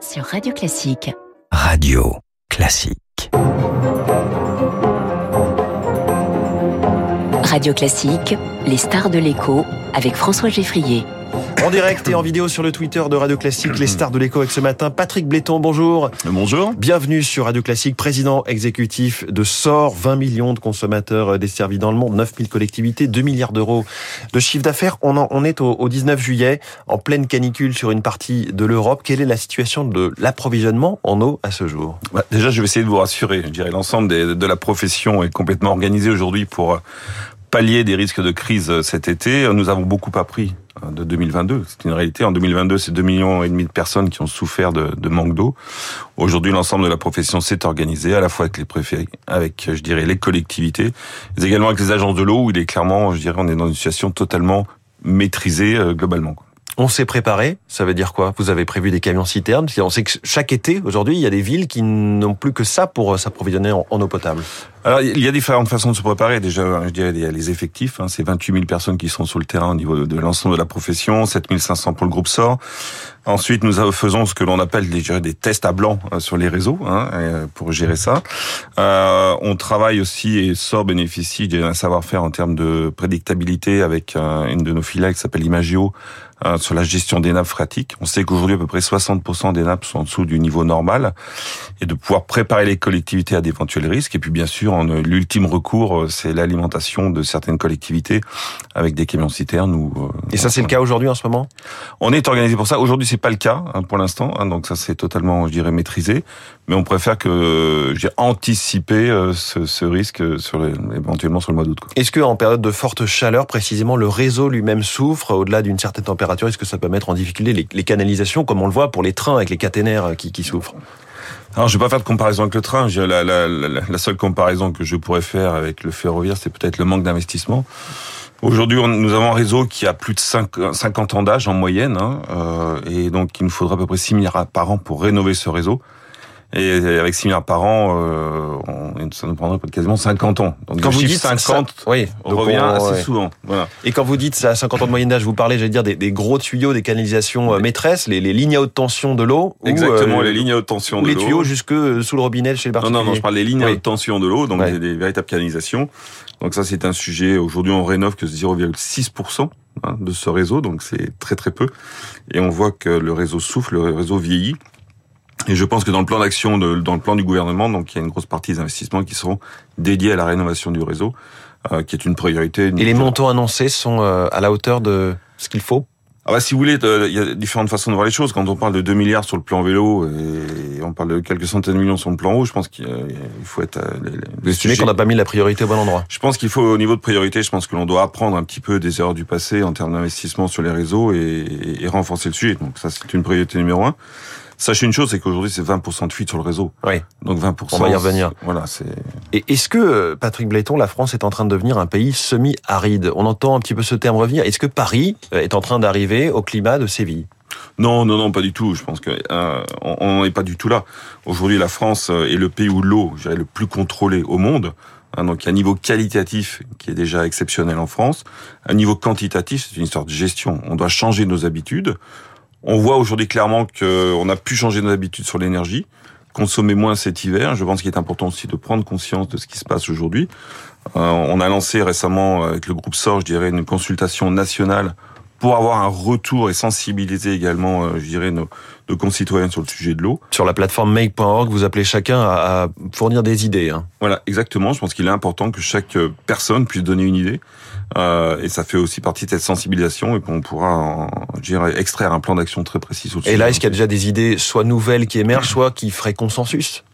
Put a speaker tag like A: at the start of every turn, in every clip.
A: Sur Radio Classique.
B: Radio Classique.
A: Radio Classique, les stars de l'écho avec François Geffrier.
C: En direct et en vidéo sur le Twitter de Radio Classique, les stars de l'écho avec ce matin. Patrick Bléton, bonjour.
D: Bonjour.
C: Bienvenue sur Radio Classique, président exécutif de SOR, 20 millions de consommateurs desservis dans le monde, 9000 collectivités, 2 milliards d'euros de chiffre d'affaires. On, en, on est au, au 19 juillet, en pleine canicule sur une partie de l'Europe. Quelle est la situation de l'approvisionnement en eau à ce jour?
D: Bah, Déjà, je vais essayer de vous rassurer. Je dirais l'ensemble de la profession est complètement organisée aujourd'hui pour euh, pallier des risques de crise euh, cet été. Nous avons beaucoup appris euh, de 2022. C'est une réalité. En 2022, c'est 2 millions et demi de personnes qui ont souffert de, manque d'eau. Aujourd'hui, l'ensemble de la profession s'est organisé, à la fois avec les préfets, avec, je dirais, les collectivités, mais également avec les agences de l'eau, où il est clairement, je dirais, on est dans une situation totalement maîtrisée euh, globalement.
C: On s'est préparé, ça veut dire quoi? Vous avez prévu des camions citernes On sait que chaque été, aujourd'hui, il y a des villes qui n'ont plus que ça pour euh, s'approvisionner en eau potable.
D: Alors, il y a différentes façons de se préparer. Déjà, je dirais, il y a les effectifs. Hein, c'est 28 000 personnes qui sont sur le terrain au niveau de l'ensemble de la profession, 7 500 pour le groupe SOR. Ensuite, nous faisons ce que l'on appelle des, des tests à blanc euh, sur les réseaux hein, euh, pour gérer ça. Euh, on travaille aussi, et SOR bénéficie d'un savoir-faire en termes de prédictabilité avec une de nos filiales qui s'appelle Imagio, sur la gestion des nappes phréatiques. On sait qu'aujourd'hui, à peu près 60% des nappes sont en dessous du niveau normal et de pouvoir préparer les collectivités à d'éventuels risques. Et puis, bien sûr, en, euh, l'ultime recours, euh, c'est l'alimentation de certaines collectivités avec des camions citernes. Ou, euh,
C: Et ça, c'est le cas aujourd'hui en ce moment?
D: On est organisé pour ça. Aujourd'hui, c'est pas le cas hein, pour l'instant, hein, donc ça c'est totalement, je dirais, maîtrisé. Mais on préfère que j'ai anticipé euh, ce, ce risque sur les, éventuellement sur le mois d'août.
C: Est-ce qu'en période de forte chaleur, précisément, le réseau lui-même souffre au-delà d'une certaine température? Est-ce que ça peut mettre en difficulté les, les canalisations, comme on le voit pour les trains avec les caténaires qui, qui souffrent?
D: Alors, je vais pas faire de comparaison avec le train. La, seule comparaison que je pourrais faire avec le ferroviaire, c'est peut-être le manque d'investissement. Aujourd'hui, nous avons un réseau qui a plus de cinq- 50 ans d'âge en moyenne, hein, euh, et donc il nous faudra à peu près 6 milliards par an pour rénover ce réseau. Et avec 6 milliards par an, euh, on- ça nous prendrait quasiment 50 ans. Donc
C: Quand vous dites
D: 50
C: ça- oui, donc
D: revient
C: on-
D: assez
C: ouais.
D: souvent. Voilà.
C: Et quand vous dites ça, 50 ans de moyenne d'âge, vous parlez, j'allais dire, des, des gros tuyaux, des canalisations euh, maîtresses, les, les lignes à haute tension de l'eau ou,
D: Exactement,
C: euh,
D: les lignes à haute tension
C: ou
D: de
C: les
D: l'eau.
C: tuyaux jusque euh, sous le robinet chez le
D: Non,
C: particulier
D: non, non, je parle des lignes à haute tension de l'eau, donc
C: Ouais.
D: des, des véritables canalisations. Donc ça, c'est un sujet. Aujourd'hui, on rénove que 0,6% hein, de ce réseau, donc c'est très très peu. Et on voit que le réseau souffle, le réseau vieillit. Et je pense que dans le plan d'action, dans le plan du gouvernement, donc il y a une grosse partie des investissements qui seront dédiés à la rénovation du réseau, euh, qui est une priorité.
C: Et les montants annoncés sont euh, à la hauteur de ce qu'il faut?
D: Ah bah, si vous voulez, il y a différentes façons de voir les choses. Quand on parle de 2 milliards sur le plan vélo et on parle de quelques centaines de millions sur le plan haut, je pense qu'il euh, faut être... euh,
C: Vous estimez qu'on n'a pas mis la priorité au bon endroit?
D: Je pense qu'il faut, au niveau de priorité, je pense que l'on doit apprendre un petit peu des erreurs du passé en termes d'investissement sur les réseaux et, et renforcer le sujet. Donc ça, c'est une priorité numéro un. Sachez une chose, c'est qu'aujourd'hui, c'est 20% de fuite sur le réseau.
C: Oui.
D: Donc 20%.
C: On va y revenir.
D: Voilà, c'est...
C: Et est-ce que, euh, Patrick Bléton, la France est en train de devenir un pays semi-aride? On entend un petit peu ce terme revenir. Est-ce que Paris euh, est en train d'arriver au climat de Séville?
D: Non, non, non, pas du tout. Je pense que euh, on n'en est pas du tout là. Aujourd'hui, la France euh, est le pays où l'eau, je dirais, le plus contrôlé au monde. Hein, donc, il y a un niveau qualitatif qui est déjà exceptionnel en France. Un niveau quantitatif, c'est une histoire de gestion. On doit changer nos habitudes. On voit aujourd'hui clairement qu'on a pu changer nos habitudes sur l'énergie, consommer moins cet hiver. Je pense qu'il est important aussi de prendre conscience de ce qui se passe aujourd'hui. Euh, on a lancé récemment avec le groupe SOR, je dirais, une consultation nationale pour avoir un retour et sensibiliser également, euh, je dirais, nos, nos concitoyens sur le sujet de l'eau.
C: Sur la plateforme make.org, vous appelez chacun à, à fournir des idées. Hein.
D: Voilà, exactement. Je pense qu'il est important que chaque euh, personne puisse donner une idée. Euh, et ça fait aussi partie de cette sensibilisation et qu'on pourra, en, dirais, extraire un plan d'action très précis
C: Et là, est-ce qu'il y a déjà des idées, soit nouvelles qui émergent, soit qui feraient consensus?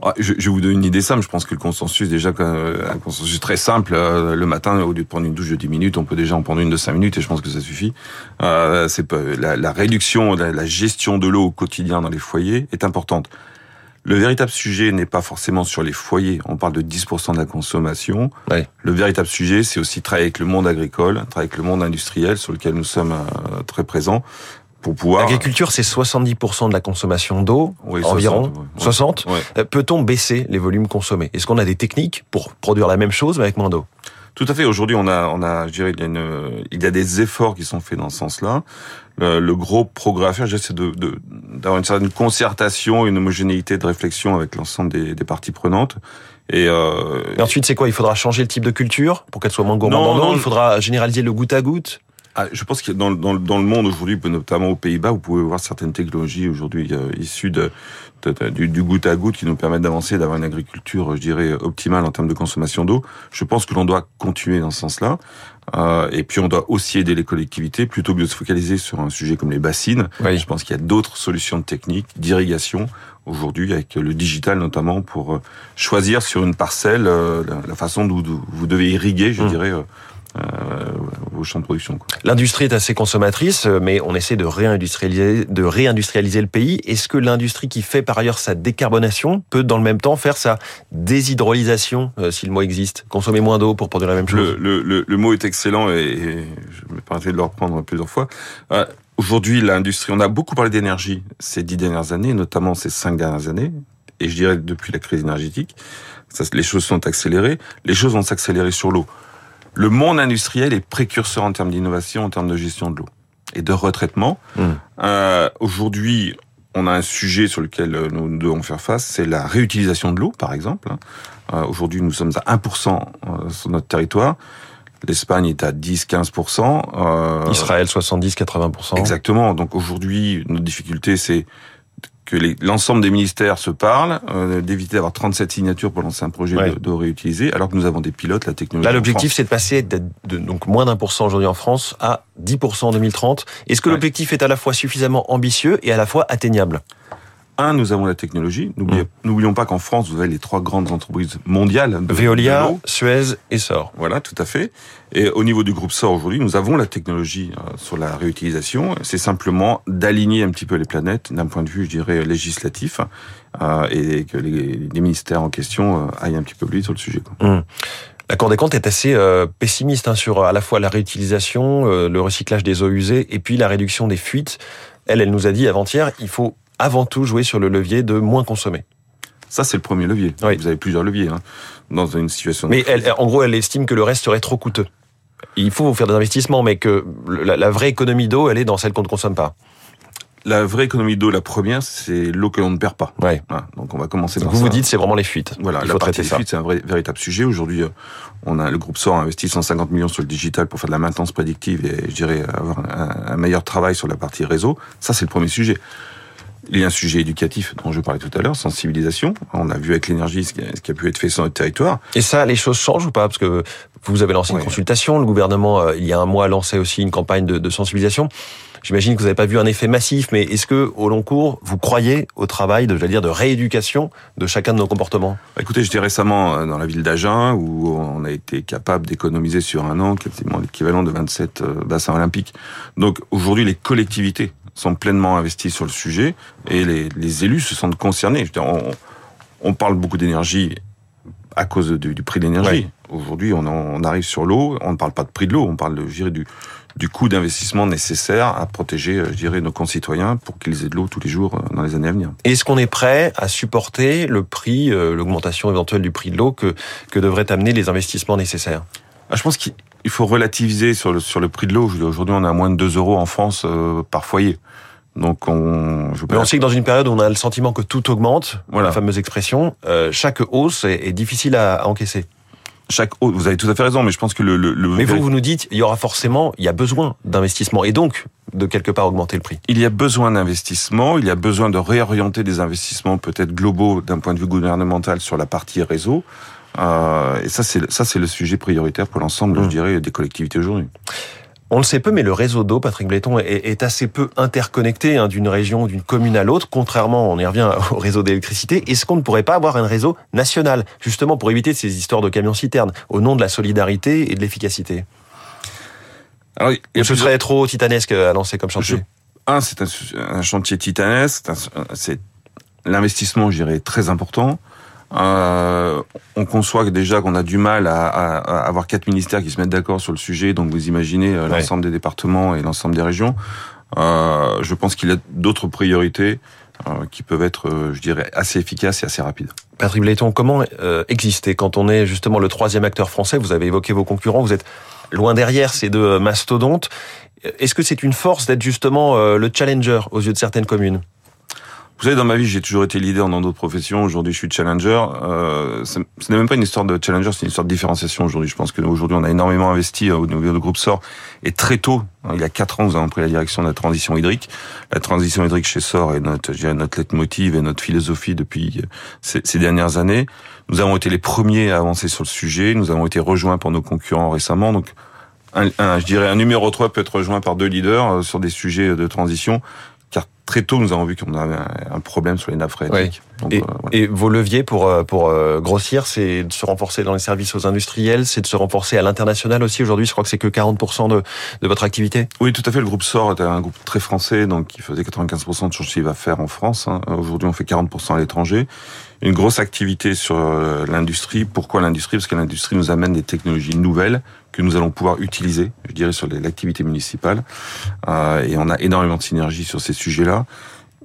D: Ah, je, vais vous donner une idée simple. Je pense que le consensus, déjà, euh, un consensus très simple. euh, le matin, au lieu de prendre une douche de 10 minutes, on peut déjà en prendre une de 5 minutes et je pense que ça suffit. Euh, c'est la réduction, la, la gestion de l'eau au quotidien dans les foyers est importante. Le véritable sujet n'est pas forcément sur les foyers. On parle de 10% de la consommation.
C: Ouais.
D: Le véritable sujet, c'est aussi travailler avec le monde agricole, travailler avec le monde industriel sur lequel nous sommes euh, très présents pour pouvoir.
C: L'agriculture, c'est 70% de la consommation d'eau,
D: Oui,
C: environ.
D: 60, ouais.
C: 60
D: Ouais.
C: Euh, Peut-on baisser les volumes consommés? Est-ce qu'on a des techniques pour produire la même chose mais avec moins d'eau?
D: Tout à fait. Aujourd'hui, on a, on a, je dirais, il y a, une, il y a des efforts qui sont faits dans ce sens-là. Le, le gros progrès à faire, c'est de, de, d'avoir une certaine concertation, une homogénéité de réflexion avec l'ensemble des, des parties prenantes.
C: Et, euh, et ensuite, c'est quoi? Il faudra changer le type de culture? Pour qu'elle soit moins gourmande non, Il faudra généraliser le goutte à goutte?
D: Je pense que dans, dans, dans le monde aujourd'hui, notamment aux Pays-Bas, vous pouvez voir certaines technologies aujourd'hui euh, issues de, de, du, du, goutte à goutte qui nous permettent d'avancer, d'avoir une agriculture, je dirais, optimale en termes de consommation d'eau. Je pense que l'on doit continuer dans ce sens-là. Euh, et puis on doit aussi aider les collectivités plutôt que de se focaliser sur un sujet comme les bassines.
C: Oui.
D: Je pense qu'il y a d'autres solutions techniques d'irrigation aujourd'hui avec le digital notamment pour euh, choisir sur une parcelle euh, la, façon dont vous devez irriguer, je mmh. dirais, euh, vos champs de production.
C: L'industrie est assez consommatrice, mais on essaie de réindustrialiser, de réindustrialiser le pays. Est-ce que l'industrie qui fait par ailleurs sa décarbonation peut dans le même temps faire sa déshydrolysation, euh, si le mot existe, consommer moins d'eau pour produire la même chose
D: Le, le, le mot est excellent et, et je me permettrai de le reprendre plusieurs fois. Euh, Aujourd'hui, l'industrie, on a beaucoup parlé d'énergie ces dix dernières années, notamment ces cinq dernières années, et je dirais depuis la crise énergétique, ça, les choses sont accélérées. Les choses vont s'accélérer sur l'eau le monde industriel est précurseur en termes d'innovation, en termes de gestion de l'eau et de retraitement. Mmh. Euh, Aujourd'hui, on a un sujet sur lequel euh, nous devons faire face, c'est la réutilisation de l'eau, par exemple. Euh, Aujourd'hui, nous sommes à 1% euh, sur notre territoire. L'Espagne est à 10-15%.
C: Euh, Israël 70-80%.
D: Exactement. Donc aujourd'hui, notre difficulté, c'est que l'ensemble des ministères se parlent, euh, d'éviter d'avoir 37 signatures pour lancer un projet ouais. de, de, réutiliser, alors que nous avons des pilotes, la technologie.
C: Là, l'objectif, c'est de passer de, de, donc moins d'un pour cent aujourd'hui en France à 10% en 2030. Est-ce que ouais. l'objectif est à la fois suffisamment ambitieux et à la fois atteignable?
D: Un, nous avons la technologie. N'oublions mmh. pas qu'en France, vous avez les trois grandes entreprises mondiales.
C: De, Veolia, Suez et Sor.
D: Voilà, tout à fait. Et au niveau du groupe Sor aujourd'hui, nous avons la technologie euh, sur la réutilisation. C'est simplement d'aligner un petit peu les planètes d'un point de vue, je dirais, législatif, euh, et que les, les, ministères en question euh, aillent un petit peu plus sur le sujet. Quoi.
C: Mmh. La Cour des comptes est assez euh, pessimiste hein, sur à la fois la réutilisation, euh, le recyclage des eaux usées et puis la réduction des fuites. Elle, elle nous a dit avant-hier, il faut avant tout jouer sur le levier de moins consommer.
D: Ça, c'est le premier levier. Oui. Vous avez plusieurs leviers hein, dans une situation.
C: Mais elle, en gros, elle estime que le reste serait trop coûteux. Il faut faire des investissements, mais que la, la vraie économie d'eau, elle est dans celle qu'on ne consomme pas.
D: La vraie économie d'eau, la première, c'est l'eau que l'on ne perd pas.
C: Ouais.
D: Voilà. Donc on va commencer
C: par
D: vous
C: ça. Vous dites c'est vraiment les fuites.
D: Voilà,
C: Il
D: la
C: faut traiter
D: des
C: ça.
D: fuites, c'est un vrai, véritable sujet. Aujourd'hui, on a le groupe SOR a investi 150 millions sur le digital pour faire de la maintenance prédictive et je dirais avoir un, un meilleur travail sur la partie réseau. Ça, c'est le premier sujet. Il y a un sujet éducatif dont je parlais tout à l'heure, sensibilisation. On a vu avec l'énergie ce qui a pu être fait sur notre territoire.
C: Et ça, les choses changent ou pas? Parce que vous avez lancé une ouais. consultation, le gouvernement, euh, il y a un mois, a lancé aussi une campagne de, de sensibilisation. J'imagine que vous n'avez pas vu un effet massif, mais est-ce que, au long cours, vous croyez au travail de, dire, de rééducation de chacun de nos comportements?
D: Écoutez, j'étais récemment dans la ville d'Agen où on a été capable d'économiser sur un an quasiment l'équivalent de 27 bassins olympiques. Donc aujourd'hui, les collectivités sont pleinement investis sur le sujet et les, les élus se sentent concernés. Je veux dire, on, on, parle beaucoup d'énergie à cause du, du prix de l'énergie. Ouais. Aujourd'hui, on, on, arrive sur l'eau, on ne parle pas de prix de l'eau, on parle de, je dirais, du, du coût d'investissement nécessaire à protéger, je dirais, nos concitoyens pour qu'ils aient de l'eau tous les jours dans les années à venir.
C: Est-ce qu'on est prêt à supporter le prix, euh, l'augmentation éventuelle du prix de l'eau que, que devraient amener les investissements nécessaires?
D: Ah, Je pense qu'il il faut relativiser sur le, sur le prix de l'eau. Aujourd'hui, on est à moins de 2 euros en France euh, par foyer. Donc on.
C: Je Mais on sait que dans une période où on a le sentiment que tout augmente, voilà. la fameuse expression, euh, chaque hausse est, est difficile à, à, encaisser.
D: Chaque hausse, vous avez tout à fait raison, mais je pense que le. le, le...
C: Mais vous, vous nous dites, il y aura forcément, il y a besoin d'investissement et donc de quelque part augmenter le prix.
D: Il y a besoin d'investissement, il y a besoin de réorienter des investissements peut-être globaux d'un point de vue gouvernemental sur la partie réseau. Euh, et ça, c'est ça, c'est le sujet prioritaire pour l'ensemble, mmh. je dirais, des collectivités aujourd'hui.
C: On le sait peu, mais le réseau d'eau, Patrick Bléton, est, est, assez peu interconnecté hein, d'une région, d'une commune à l'autre. Contrairement, on y revient au réseau d'électricité. Est-ce qu'on ne pourrait pas avoir un réseau national, justement pour éviter ces histoires de camions-citernes, au nom de la solidarité et de l'efficacité? Alors, Ou ce serait trop titanesque à lancer comme chantier?
D: Je, Un, c'est un, un, chantier titanesque. C'est l'investissement, je dirais, très important. Euh, on conçoit déjà qu'on a du mal à, à, à, avoir quatre ministères qui se mettent d'accord sur le sujet. Donc vous imaginez euh, ouais. l'ensemble des départements et l'ensemble des régions. Euh, je pense qu'il y a d'autres priorités euh, qui peuvent être, euh, je dirais, assez efficaces et assez rapides.
C: Patrick Bléton, comment euh, exister quand on est justement le troisième acteur français? Vous avez évoqué vos concurrents, vous êtes loin derrière ces deux mastodontes. Est-ce que c'est une force d'être justement le challenger aux yeux de certaines communes?
D: Vous savez, dans ma vie, j'ai toujours été leader dans d'autres professions. Aujourd'hui, je suis challenger. Euh, ce n'est même pas une histoire de challenger, c'est une histoire de différenciation aujourd'hui. Je pense qu'aujourd'hui, on a énormément investi au niveau du groupe SOR. Et très tôt, hein, il y a quatre ans, nous avons pris la direction de la transition hydrique. La transition hydrique chez SOR est notre, je dirais, notre leitmotiv et notre philosophie depuis ces, ces dernières années. Nous avons été les premiers à avancer sur le sujet. Nous avons été rejoints par nos concurrents récemment. Donc, un, je dirais un numéro 3 peut être rejoint par deux leaders euh, sur des sujets de transition très tôt nous avons vu qu'on avait un problème sur les nappes phréatiques.
C: Donc, et, euh, voilà. et, vos leviers pour euh, pour grossir, c'est de se renforcer dans les services aux industriels, c'est de se renforcer à l'international aussi. Aujourd'hui, je crois que c'est que 40% de, de votre activité?
D: Oui, tout à fait. Le groupe SOR était un groupe très français, donc qui faisait 95% de son chiffre d'affaires en France. Hein. Aujourd'hui, on fait 40% à l'étranger une grosse activité sur l'industrie. Pourquoi l'industrie? Parce que l'industrie nous amène des technologies nouvelles que nous allons pouvoir utiliser, je dirais, sur l'activité municipale. Euh, et on a énormément de synergie sur ces sujets-là.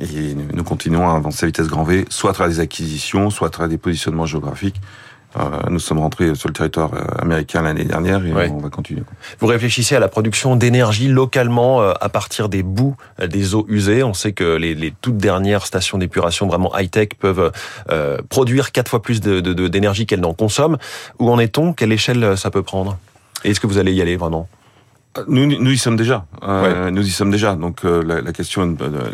D: Et nous continuons à avancer à vitesse grand V, soit à travers des acquisitions, soit à travers des positionnements géographiques. Euh, nous sommes rentrés sur le territoire euh, américain l'année dernière et on va continuer.
C: Vous réfléchissez à la production d'énergie localement euh, à partir des bouts des eaux usées. On sait que les, les toutes dernières stations d'épuration vraiment high-tech peuvent euh, produire quatre fois plus d'énergie de, de, qu'elles n'en consomment. Où en est-on? Quelle échelle ça peut prendre? Est-ce que vous allez y aller vraiment?
D: Nous, nous y sommes déjà. Euh, ouais. Nous y sommes déjà. Donc euh, la, la, question, euh,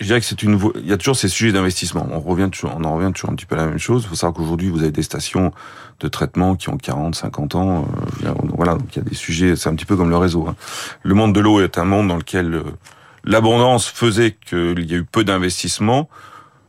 D: je dirais que c'est une. Il y a toujours ces sujets d'investissement. On revient toujours, on en revient toujours un petit peu à la même chose. Il faut savoir qu'aujourd'hui vous avez des stations de traitement qui ont 40, 50 ans. Euh, voilà, donc il y a des sujets. C'est un petit peu comme le réseau. Hein. Le monde de l'eau est un monde dans lequel euh, l'abondance faisait qu'il y a eu peu d'investissements.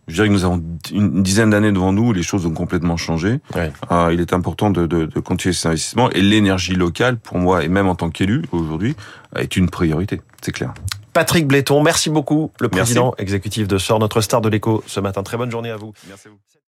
D: Je dirais que nous avons une dizaine d'années devant nous où les choses ont complètement changé. Ouais. Euh, il est important de, de, de continuer ces investissements et l'énergie locale, pour moi, et même en tant qu'élu aujourd'hui, est une priorité, c'est clair.
C: Patrick Bléton, merci beaucoup, le président merci. exécutif de SOR, notre star de l'écho ce matin. Très bonne journée à vous. Merci à vous.